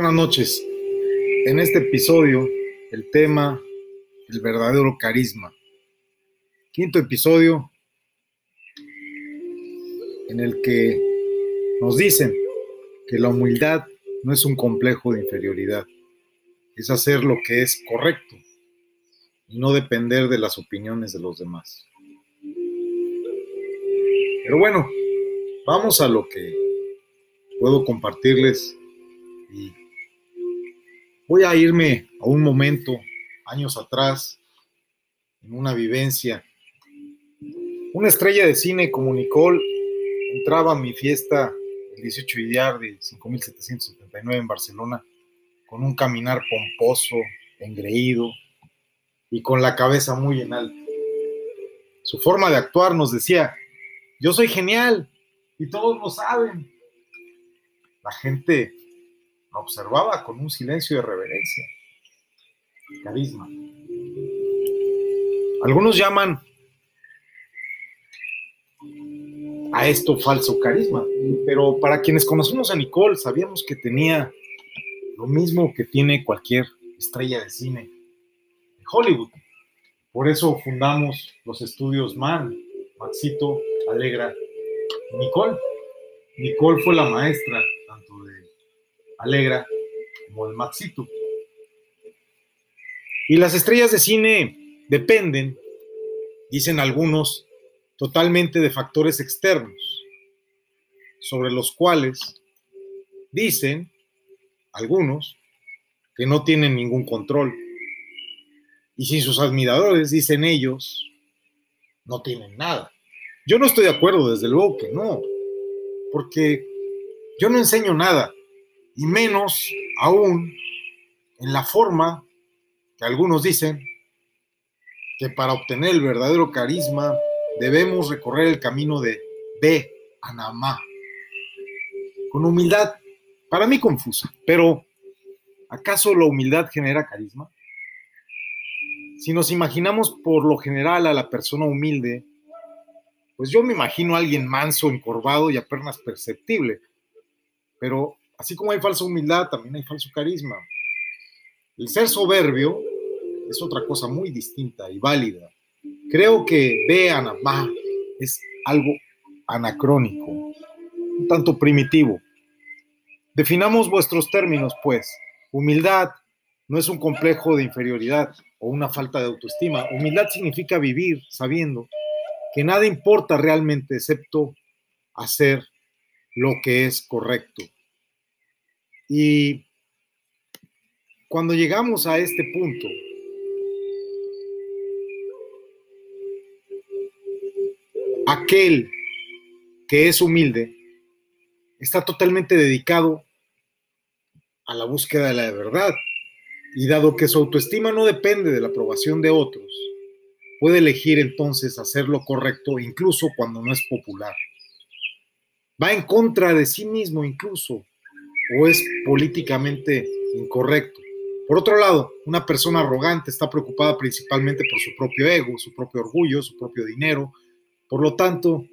Buenas noches. En este episodio, el tema, el verdadero carisma. Quinto episodio en el que nos dicen que la humildad no es un complejo de inferioridad, es hacer lo que es correcto y no depender de las opiniones de los demás. Pero bueno, vamos a lo que puedo compartirles y voy a irme a un momento, años atrás, en una vivencia. Una estrella de cine como Nicole entraba a mi fiesta el 18 de de 5779 en Barcelona con un caminar pomposo, engreído y con la cabeza muy en alto. Su forma de actuar nos decía, yo soy genial y todos lo saben. La gente observaba con un silencio de reverencia. Carisma. Algunos llaman a esto falso carisma, pero para quienes conocemos a Nicole sabíamos que tenía lo mismo que tiene cualquier estrella de cine de Hollywood. Por eso fundamos los estudios MAN, Maxito, Alegra Nicole. Nicole fue la maestra tanto de Alegra como de Maxito. Y las estrellas de cine dependen, dicen algunos, totalmente de factores externos, sobre los cuales dicen algunos que no tienen ningún control. Y sin sus admiradores, dicen ellos, no tienen nada. Yo no estoy de acuerdo, desde luego que no, porque yo no enseño nada, y menos aún en la forma que algunos dicen que para obtener el verdadero carisma debemos recorrer el camino de Be Anamá. Con humildad, para mí confusa, pero ¿acaso la humildad genera carisma? Si nos imaginamos por lo general a la persona humilde, pues yo me imagino a alguien manso, encorvado y apenas perceptible. Pero así como hay falsa humildad, también hay falso carisma. El ser soberbio es otra cosa muy distinta y válida. Creo que vean, va, es algo anacrónico, un tanto primitivo. Definamos vuestros términos, pues. Humildad no es un complejo de inferioridad o una falta de autoestima. Humildad significa vivir sabiendo que nada importa realmente excepto hacer lo que es correcto. Y cuando llegamos a este punto, aquel que es humilde está totalmente dedicado a la búsqueda de la verdad. Y dado que su autoestima no depende de la aprobación de otros, puede elegir entonces hacer lo correcto incluso cuando no es popular. Va en contra de sí mismo incluso, o es políticamente incorrecto. Por otro lado, una persona arrogante está preocupada principalmente por su propio ego, su propio orgullo, su propio dinero, por lo tanto,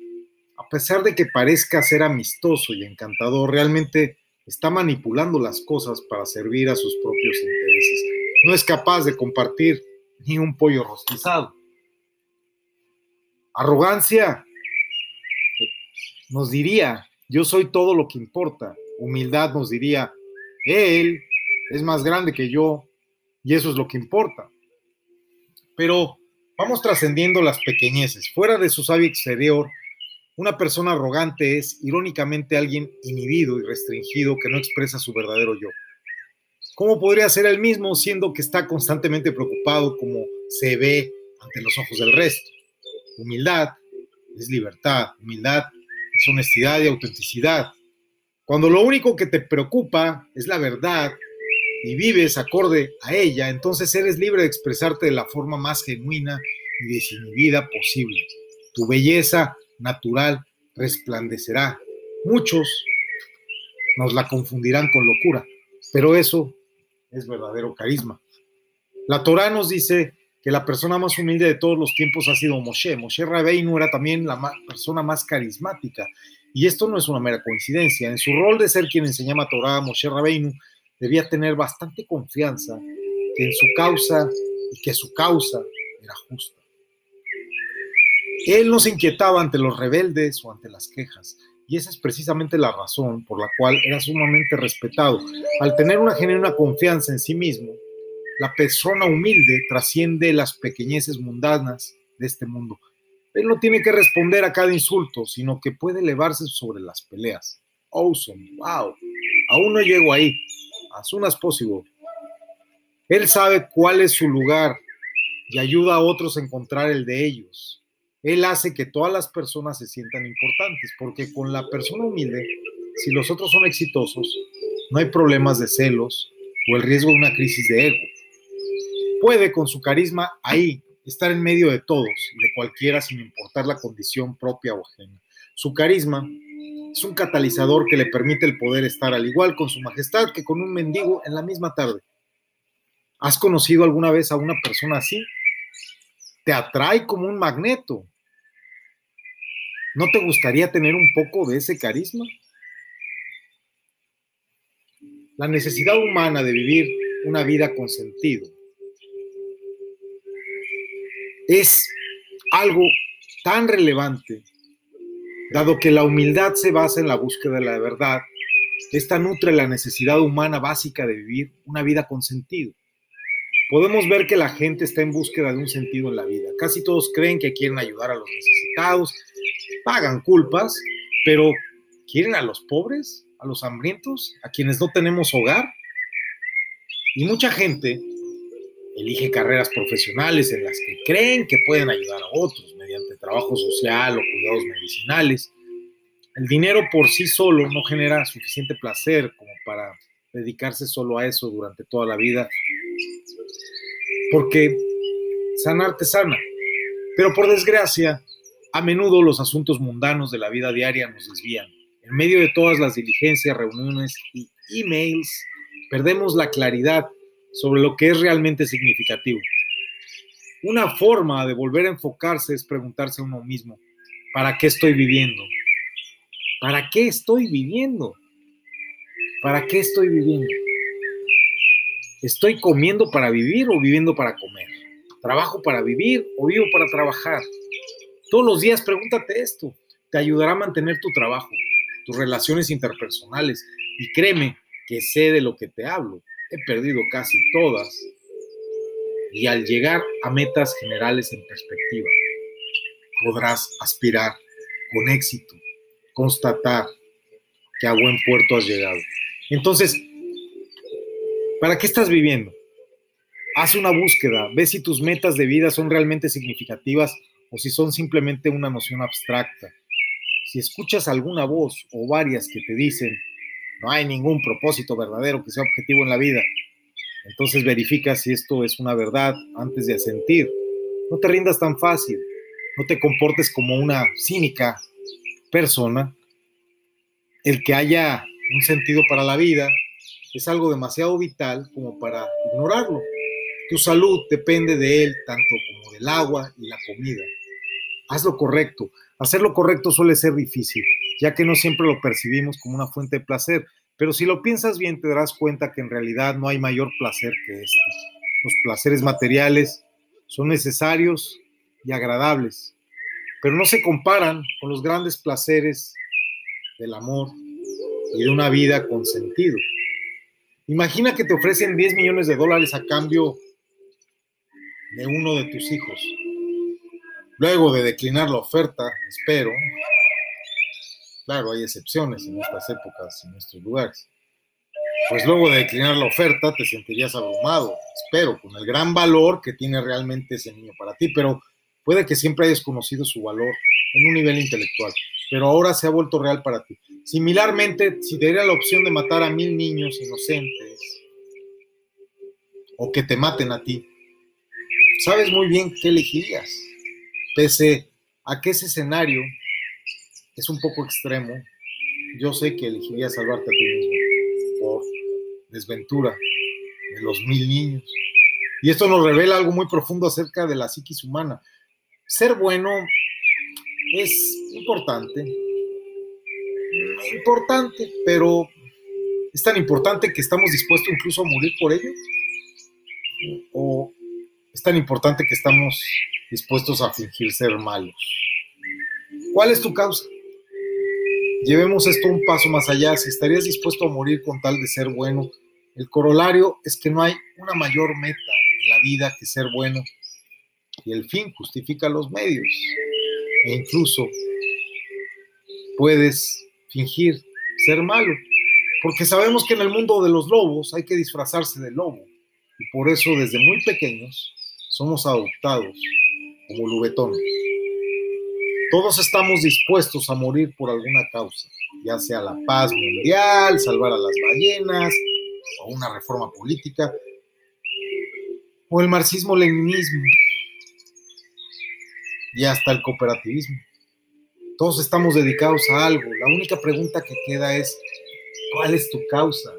a pesar de que parezca ser amistoso y encantador, realmente está manipulando las cosas para servir a sus propios intereses. No es capaz de compartir ni un pollo rostizado. Arrogancia nos diría, yo soy todo lo que importa. Humildad nos diría, él es más grande que yo y eso es lo que importa. Pero Vamos trascendiendo las pequeñeces. Fuera de su sabio exterior, una persona arrogante es irónicamente alguien inhibido y restringido que no expresa su verdadero yo. ¿Cómo podría ser él mismo siendo que está constantemente preocupado como se ve ante los ojos del resto? Humildad es libertad, humildad es honestidad y autenticidad. Cuando lo único que te preocupa es la verdad y vives acorde a ella, entonces eres libre de expresarte de la forma más genuina y desinhibida posible. Tu belleza natural resplandecerá. Muchos nos la confundirán con locura, pero eso es verdadero carisma. La Torah nos dice que la persona más humilde de todos los tiempos ha sido Moshe. Moshe Rabbeinu era también la persona más carismática. Y esto no es una mera coincidencia. En su rol de ser quien enseñaba Torah, Moshe Rabbeinu debía tener bastante confianza en su causa y que su causa era justa. Él no se inquietaba ante los rebeldes o ante las quejas, y esa es precisamente la razón por la cual era sumamente respetado. Al tener una genuina confianza en sí mismo, la persona humilde trasciende las pequeñeces mundanas de este mundo. Él no tiene que responder a cada insulto, sino que puede elevarse sobre las peleas. Awesome, wow. Aún no llego ahí. As soon as possible. Él sabe cuál es su lugar y ayuda a otros a encontrar el de ellos. Él hace que todas las personas se sientan importantes, porque con la persona humilde, si los otros son exitosos, no hay problemas de celos o el riesgo de una crisis de ego. Puede con su carisma ahí estar en medio de todos de cualquiera sin importar la condición propia o ajena. Su carisma es un catalizador que le permite el poder estar al igual con su majestad que con un mendigo en la misma tarde. ¿Has conocido alguna vez a una persona así? Te atrae como un magneto. ¿No te gustaría tener un poco de ese carisma? La necesidad humana de vivir una vida con sentido es algo tan relevante, dado que la humildad se basa en la búsqueda de la verdad, esta nutre la necesidad humana básica de vivir una vida con sentido. Podemos ver que la gente está en búsqueda de un sentido en la vida. Casi todos creen que quieren ayudar a los necesitados, pagan culpas, pero ¿quieren a los pobres, a los hambrientos, a quienes no tenemos hogar? Y mucha gente elige carreras profesionales en las que creen que pueden ayudar a otros mediante trabajo social o cuidados medicinales. El dinero por sí solo no genera suficiente placer como para dedicarse solo a eso durante toda la vida, porque sanarte sana. Pero por desgracia, a menudo los asuntos mundanos de la vida diaria nos desvían. En medio de todas las diligencias, reuniones y emails, perdemos la claridad sobre lo que es realmente significativo. Una forma de volver a enfocarse es preguntarse a uno mismo, ¿para qué estoy viviendo? ¿Para qué estoy viviendo? ¿Para qué estoy viviendo? ¿Estoy comiendo para vivir o viviendo para comer? ¿Trabajo para vivir o vivo para trabajar? Todos los días pregúntate esto. Te ayudará a mantener tu trabajo, tus relaciones interpersonales y créeme que sé de lo que te hablo. Perdido casi todas y al llegar a metas generales en perspectiva, podrás aspirar con éxito, constatar que a buen puerto has llegado. Entonces, ¿para qué estás viviendo? Haz una búsqueda, ve si tus metas de vida son realmente significativas o si son simplemente una noción abstracta. Si escuchas alguna voz o varias que te dicen, no hay ningún propósito verdadero que sea objetivo en la vida, entonces verifica si esto es una verdad antes de asentir. No te rindas tan fácil, no te comportes como una cínica persona. El que haya un sentido para la vida es algo demasiado vital como para ignorarlo. Tu salud depende de él tanto como del agua y la comida. Haz lo correcto. Hacer lo correcto suele ser difícil, ya que no siempre lo percibimos como una fuente de placer, pero si lo piensas bien te darás cuenta que en realidad no hay mayor placer que este. Los placeres materiales son necesarios y agradables, pero no se comparan con los grandes placeres del amor y de una vida con sentido. Imagina que te ofrecen 10 millones de dólares a cambio de uno de tus hijos. Luego de declinar la oferta, espero, claro, hay excepciones en estas épocas, en estos lugares, pues luego de declinar la oferta te sentirías abrumado, espero, con el gran valor que tiene realmente ese niño para ti, pero puede que siempre hayas conocido su valor en un nivel intelectual, pero ahora se ha vuelto real para ti. Similarmente, si te diera la opción de matar a mil niños inocentes o que te maten a ti, sabes muy bien qué elegirías Pese a que ese escenario es un poco extremo, yo sé que elegiría salvarte a ti mismo por desventura de los mil niños. Y esto nos revela algo muy profundo acerca de la psiquis humana. Ser bueno es importante, importante, pero es tan importante que estamos dispuestos incluso a morir por ello. O es tan importante que estamos dispuestos a fingir ser malos. ¿Cuál es tu causa? Llevemos esto un paso más allá. Si estarías dispuesto a morir con tal de ser bueno, el corolario es que no hay una mayor meta en la vida que ser bueno y el fin justifica los medios. E incluso puedes fingir ser malo, porque sabemos que en el mundo de los lobos hay que disfrazarse de lobo y por eso desde muy pequeños somos adoptados como lubetones. Todos estamos dispuestos a morir por alguna causa, ya sea la paz mundial, salvar a las ballenas, o una reforma política, o el marxismo-leninismo, y hasta el cooperativismo. Todos estamos dedicados a algo. La única pregunta que queda es, ¿cuál es tu causa?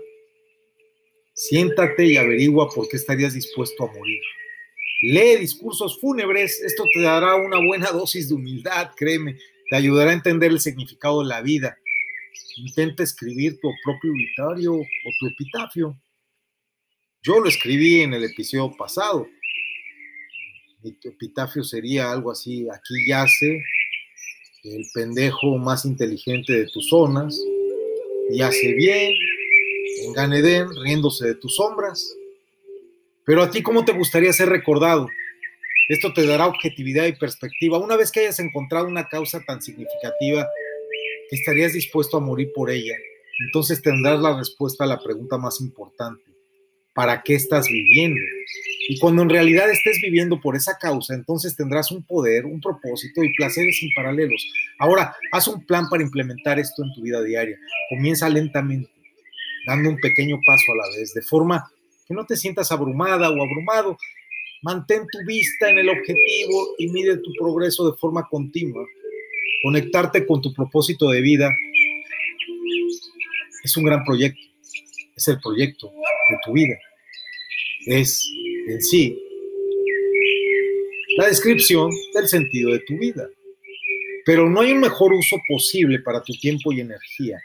Siéntate y averigua por qué estarías dispuesto a morir. Lee discursos fúnebres, esto te dará una buena dosis de humildad, créeme, te ayudará a entender el significado de la vida. Intenta escribir tu propio obituario o tu epitafio. Yo lo escribí en el episodio pasado. Mi epitafio sería algo así, aquí yace el pendejo más inteligente de tus zonas, y hace bien en Ganedén, riéndose de tus sombras. Pero a ti, ¿cómo te gustaría ser recordado? Esto te dará objetividad y perspectiva. Una vez que hayas encontrado una causa tan significativa que estarías dispuesto a morir por ella, entonces tendrás la respuesta a la pregunta más importante. ¿Para qué estás viviendo? Y cuando en realidad estés viviendo por esa causa, entonces tendrás un poder, un propósito y placeres sin paralelos. Ahora, haz un plan para implementar esto en tu vida diaria. Comienza lentamente, dando un pequeño paso a la vez, de forma que no te sientas abrumada o abrumado. Mantén tu vista en el objetivo y mide tu progreso de forma continua. Conectarte con tu propósito de vida es un gran proyecto. Es el proyecto de tu vida. Es en sí la descripción del sentido de tu vida. Pero no hay un mejor uso posible para tu tiempo y energía.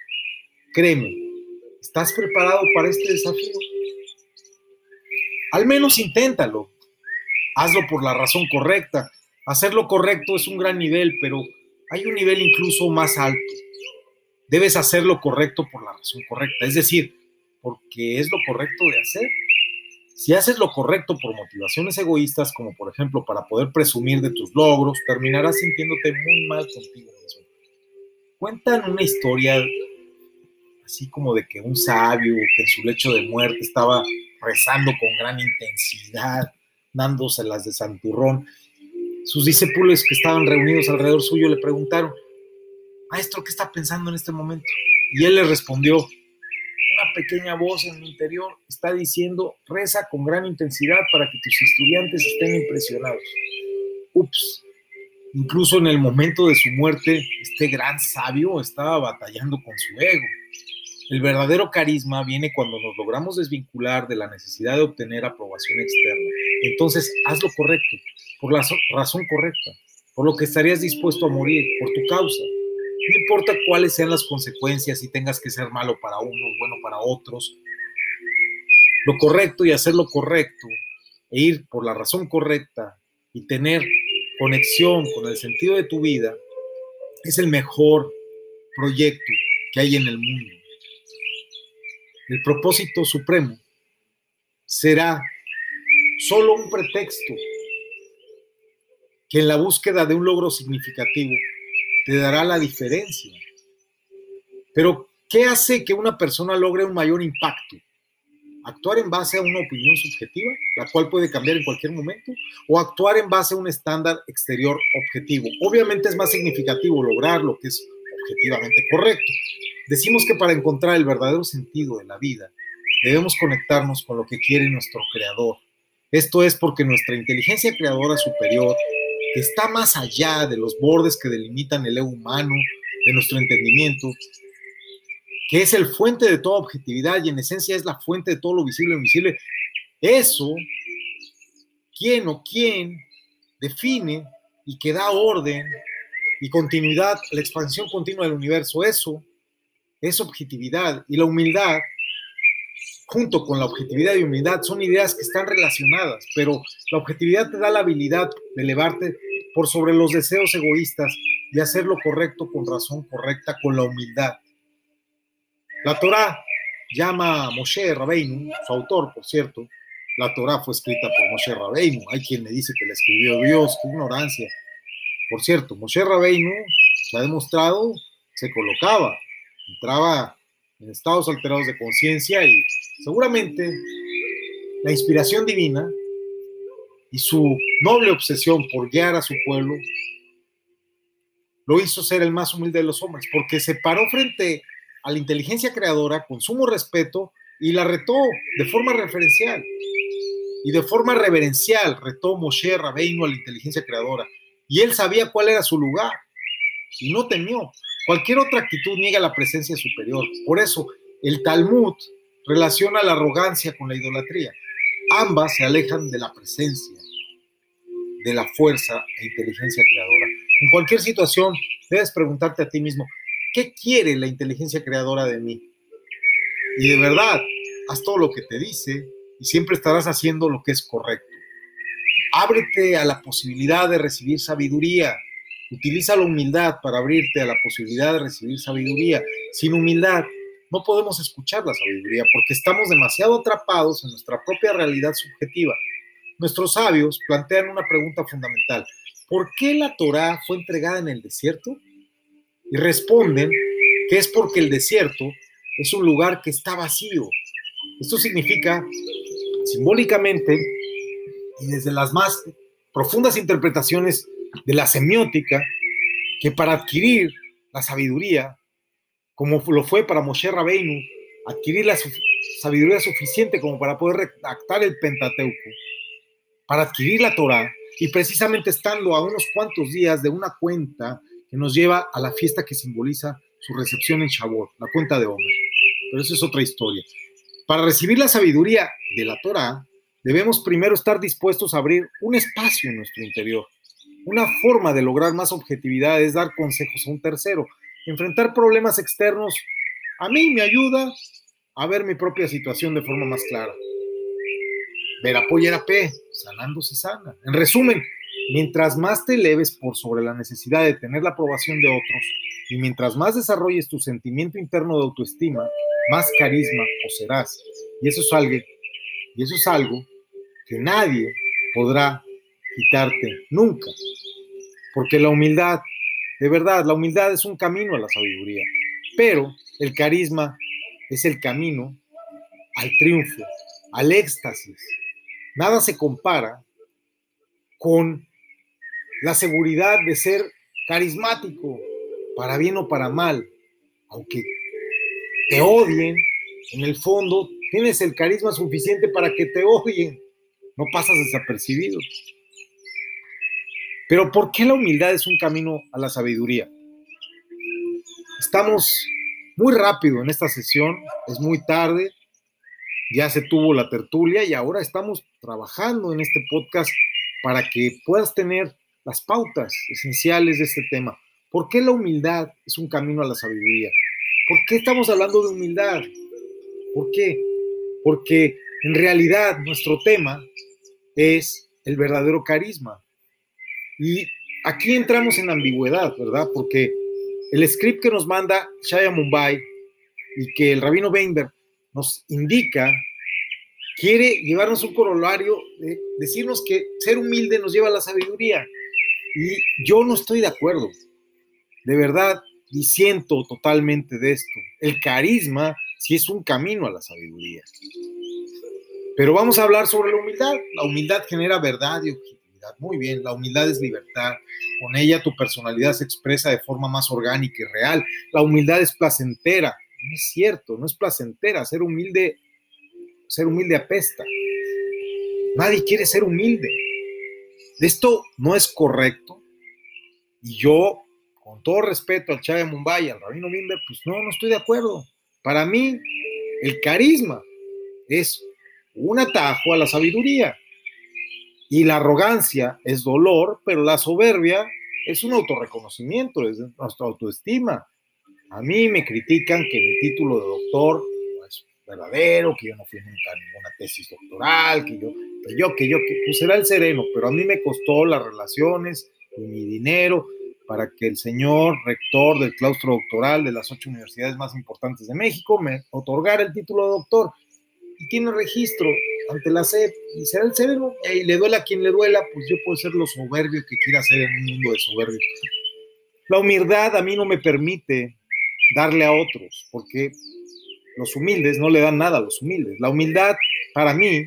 Créeme, ¿estás preparado para este desafío? Al menos inténtalo. Hazlo por la razón correcta. Hacerlo correcto es un gran nivel, pero hay un nivel incluso más alto. Debes hacer lo correcto por la razón correcta, es decir, porque es lo correcto de hacer. Si haces lo correcto por motivaciones egoístas, como por ejemplo para poder presumir de tus logros, terminarás sintiéndote muy mal contigo mismo. Cuentan una historia así como de que un sabio que en su lecho de muerte estaba rezando con gran intensidad, dándoselas de santurrón. Sus discípulos que estaban reunidos alrededor suyo le preguntaron, Maestro, ¿qué está pensando en este momento? Y él le respondió, una pequeña voz en mi interior está diciendo, reza con gran intensidad para que tus estudiantes estén impresionados. Ups, incluso en el momento de su muerte, este gran sabio estaba batallando con su ego. El verdadero carisma viene cuando nos logramos desvincular de la necesidad de obtener aprobación externa. Entonces, haz lo correcto, por la razón correcta, por lo que estarías dispuesto a morir, por tu causa. No importa cuáles sean las consecuencias y tengas que ser malo para unos, bueno para otros. Lo correcto y hacer lo correcto e ir por la razón correcta y tener conexión con el sentido de tu vida es el mejor proyecto que hay en el mundo el propósito supremo será solo un pretexto que en la búsqueda de un logro significativo te dará la diferencia. Pero, ¿qué hace que una persona logre un mayor impacto? ¿Actuar en base a una opinión subjetiva, la cual puede cambiar en cualquier momento? ¿O actuar en base a un estándar exterior objetivo? Obviamente es más significativo lograr lo que es objetivamente correcto, Decimos que para encontrar el verdadero sentido de la vida, debemos conectarnos con lo que quiere nuestro creador. Esto es porque nuestra inteligencia creadora superior, que está más allá de los bordes que delimitan el ego humano, de nuestro entendimiento, que es el fuente de toda objetividad y en esencia es la fuente de todo lo visible e invisible, eso quién o quién define y que da orden y continuidad la expansión continua del universo. Eso es objetividad y la humildad, junto con la objetividad y humildad, son ideas que están relacionadas, pero la objetividad te da la habilidad de elevarte por sobre los deseos egoístas y hacer lo correcto con razón correcta, con la humildad. La Torah llama a Moshe Rabbeinu, su autor, por cierto, la Torah fue escrita por Moshe Rabbeinu. Hay quien le dice que la escribió Dios, qué ignorancia. Por cierto, Moshe Rabbeinu se ha demostrado, se colocaba, entraba en estados alterados de conciencia y seguramente la inspiración divina y su noble obsesión por guiar a su pueblo lo hizo ser el más humilde de los hombres, porque se paró frente a la inteligencia creadora con sumo respeto y la retó de forma referencial. Y de forma reverencial retó Moshe Rabeinu a la inteligencia creadora. Y él sabía cuál era su lugar y no temió. Cualquier otra actitud niega la presencia superior. Por eso, el Talmud relaciona la arrogancia con la idolatría. Ambas se alejan de la presencia, de la fuerza e inteligencia creadora. En cualquier situación, debes preguntarte a ti mismo, ¿qué quiere la inteligencia creadora de mí? Y de verdad, haz todo lo que te dice y siempre estarás haciendo lo que es correcto. Ábrete a la posibilidad de recibir sabiduría. Utiliza la humildad para abrirte a la posibilidad de recibir sabiduría. Sin humildad no podemos escuchar la sabiduría porque estamos demasiado atrapados en nuestra propia realidad subjetiva. Nuestros sabios plantean una pregunta fundamental. ¿Por qué la Torá fue entregada en el desierto? Y responden que es porque el desierto es un lugar que está vacío. Esto significa simbólicamente y desde las más profundas interpretaciones de la semiótica, que para adquirir la sabiduría, como lo fue para Moshe Rabbeinu, adquirir la sabiduría suficiente como para poder redactar el Pentateuco, para adquirir la Torah, y precisamente estando a unos cuantos días de una cuenta que nos lleva a la fiesta que simboliza su recepción en Shavuot, la cuenta de Homer. Pero eso es otra historia. Para recibir la sabiduría de la Torah, debemos primero estar dispuestos a abrir un espacio en nuestro interior. Una forma de lograr más objetividad es dar consejos a un tercero. Enfrentar problemas externos a mí me ayuda a ver mi propia situación de forma más clara. Ver apoyar a P, sanando se sana. En resumen, mientras más te eleves por sobre la necesidad de tener la aprobación de otros y mientras más desarrolles tu sentimiento interno de autoestima, más carisma poseerás. Y eso es algo, y eso es algo que nadie podrá quitarte nunca. Porque la humildad, de verdad, la humildad es un camino a la sabiduría, pero el carisma es el camino al triunfo, al éxtasis. Nada se compara con la seguridad de ser carismático, para bien o para mal, aunque te odien, en el fondo tienes el carisma suficiente para que te odien. No pasas desapercibido. Pero ¿por qué la humildad es un camino a la sabiduría? Estamos muy rápido en esta sesión, es muy tarde, ya se tuvo la tertulia y ahora estamos trabajando en este podcast para que puedas tener las pautas esenciales de este tema. ¿Por qué la humildad es un camino a la sabiduría? ¿Por qué estamos hablando de humildad? ¿Por qué? Porque en realidad nuestro tema es el verdadero carisma. Y aquí entramos en ambigüedad, ¿verdad? Porque el script que nos manda Shaya Mumbai y que el rabino Weinberg nos indica, quiere llevarnos un corolario, de decirnos que ser humilde nos lleva a la sabiduría. Y yo no estoy de acuerdo. De verdad, siento totalmente de esto. El carisma sí es un camino a la sabiduría. Pero vamos a hablar sobre la humildad. La humildad genera verdad y. Muy bien, la humildad es libertad. Con ella tu personalidad se expresa de forma más orgánica y real. La humildad es placentera. No es cierto, no es placentera. Ser humilde, ser humilde apesta. Nadie quiere ser humilde. Esto no es correcto. Y yo con todo respeto al Chávez Mumbai, al Rabino Mimber, pues no, no estoy de acuerdo. Para mí, el carisma es un atajo a la sabiduría. Y la arrogancia es dolor, pero la soberbia es un autorreconocimiento, es nuestra autoestima. A mí me critican que mi título de doctor no es verdadero, que yo no fui nunca a ninguna tesis doctoral, que yo, que yo, que yo, que pues el sereno, pero a mí me costó las relaciones y mi dinero para que el señor rector del claustro doctoral de las ocho universidades más importantes de México me otorgara el título de doctor. Y tiene registro ante la SEP y será el sereno. Y le duela a quien le duela, pues yo puedo ser lo soberbio que quiera ser en un mundo de soberbios. La humildad a mí no me permite darle a otros, porque los humildes no le dan nada a los humildes. La humildad para mí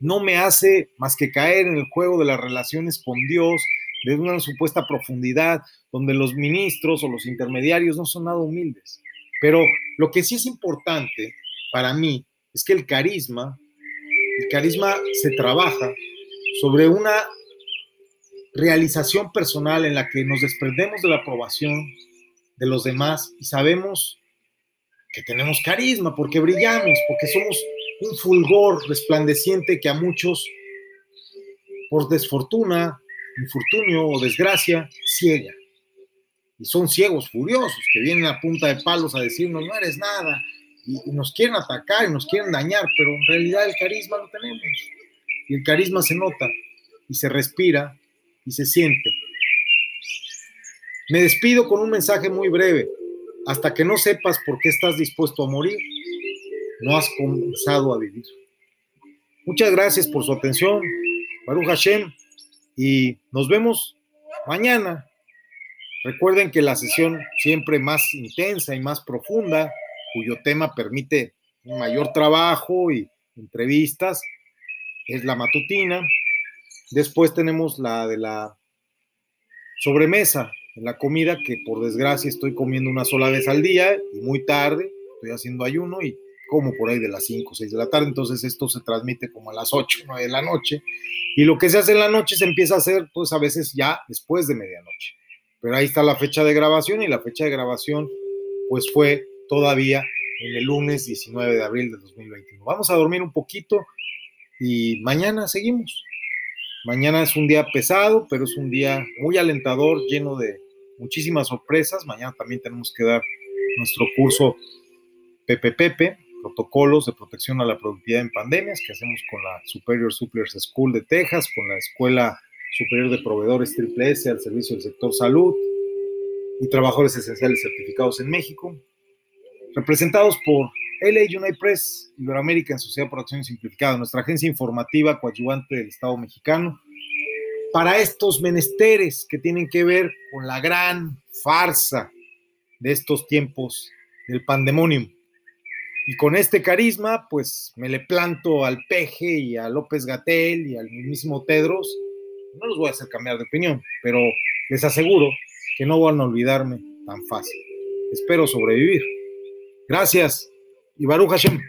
no me hace más que caer en el juego de las relaciones con Dios, de una supuesta profundidad, donde los ministros o los intermediarios no son nada humildes. Pero lo que sí es importante para mí es que el carisma, el carisma se trabaja sobre una realización personal en la que nos desprendemos de la aprobación de los demás y sabemos que tenemos carisma, porque brillamos, porque somos un fulgor resplandeciente que a muchos, por desfortuna, infortunio o desgracia, ciega. Y son ciegos furiosos que vienen a punta de palos a decirnos, no eres nada, y, nos quieren atacar y nos quieren dañar, pero en realidad el carisma lo tenemos. Y el carisma se nota y se respira y se siente. Me despido con un mensaje muy breve. Hasta que no sepas por qué estás dispuesto a morir, no has comenzado a vivir. Muchas gracias por su atención. Baruch Hashem. Y nos vemos mañana. Recuerden que la sesión siempre más intensa y más profunda cuyo tema permite un mayor trabajo y entrevistas, es la matutina. Después tenemos la de la sobremesa, la comida que por desgracia estoy comiendo una sola vez al día y muy tarde, estoy haciendo ayuno y como por ahí de las 5 o 6 de la tarde, entonces esto se transmite como a las 8 9 de la noche y lo que se hace en la noche se empieza a hacer pues a veces ya después de medianoche. Pero ahí está la fecha de grabación y la fecha de grabación pues fue todavía en el lunes 19 de abril de 2021. Vamos a dormir un poquito y mañana seguimos. Mañana es un día pesado, pero es un día muy alentador, lleno de muchísimas sorpresas. Mañana también tenemos que dar nuestro curso PPPP, protocolos de protección a la productividad en pandemias, que hacemos con la Superior Suppliers School de Texas, con la Escuela Superior de Proveedores Triple S al servicio del sector salud y trabajadores esenciales certificados en México representados por LA United Press, Iberoamérica en Sociedad por Acción Simplificada, nuestra agencia informativa coadyuvante del Estado mexicano, para estos menesteres que tienen que ver con la gran farsa de estos tiempos del pandemonium. Y con este carisma, pues me le planto al Peje y a López Gatel y al mismísimo Tedros. No los voy a hacer cambiar de opinión, pero les aseguro que no van a olvidarme tan fácil. Espero sobrevivir. Gracias y Baruch Hashem.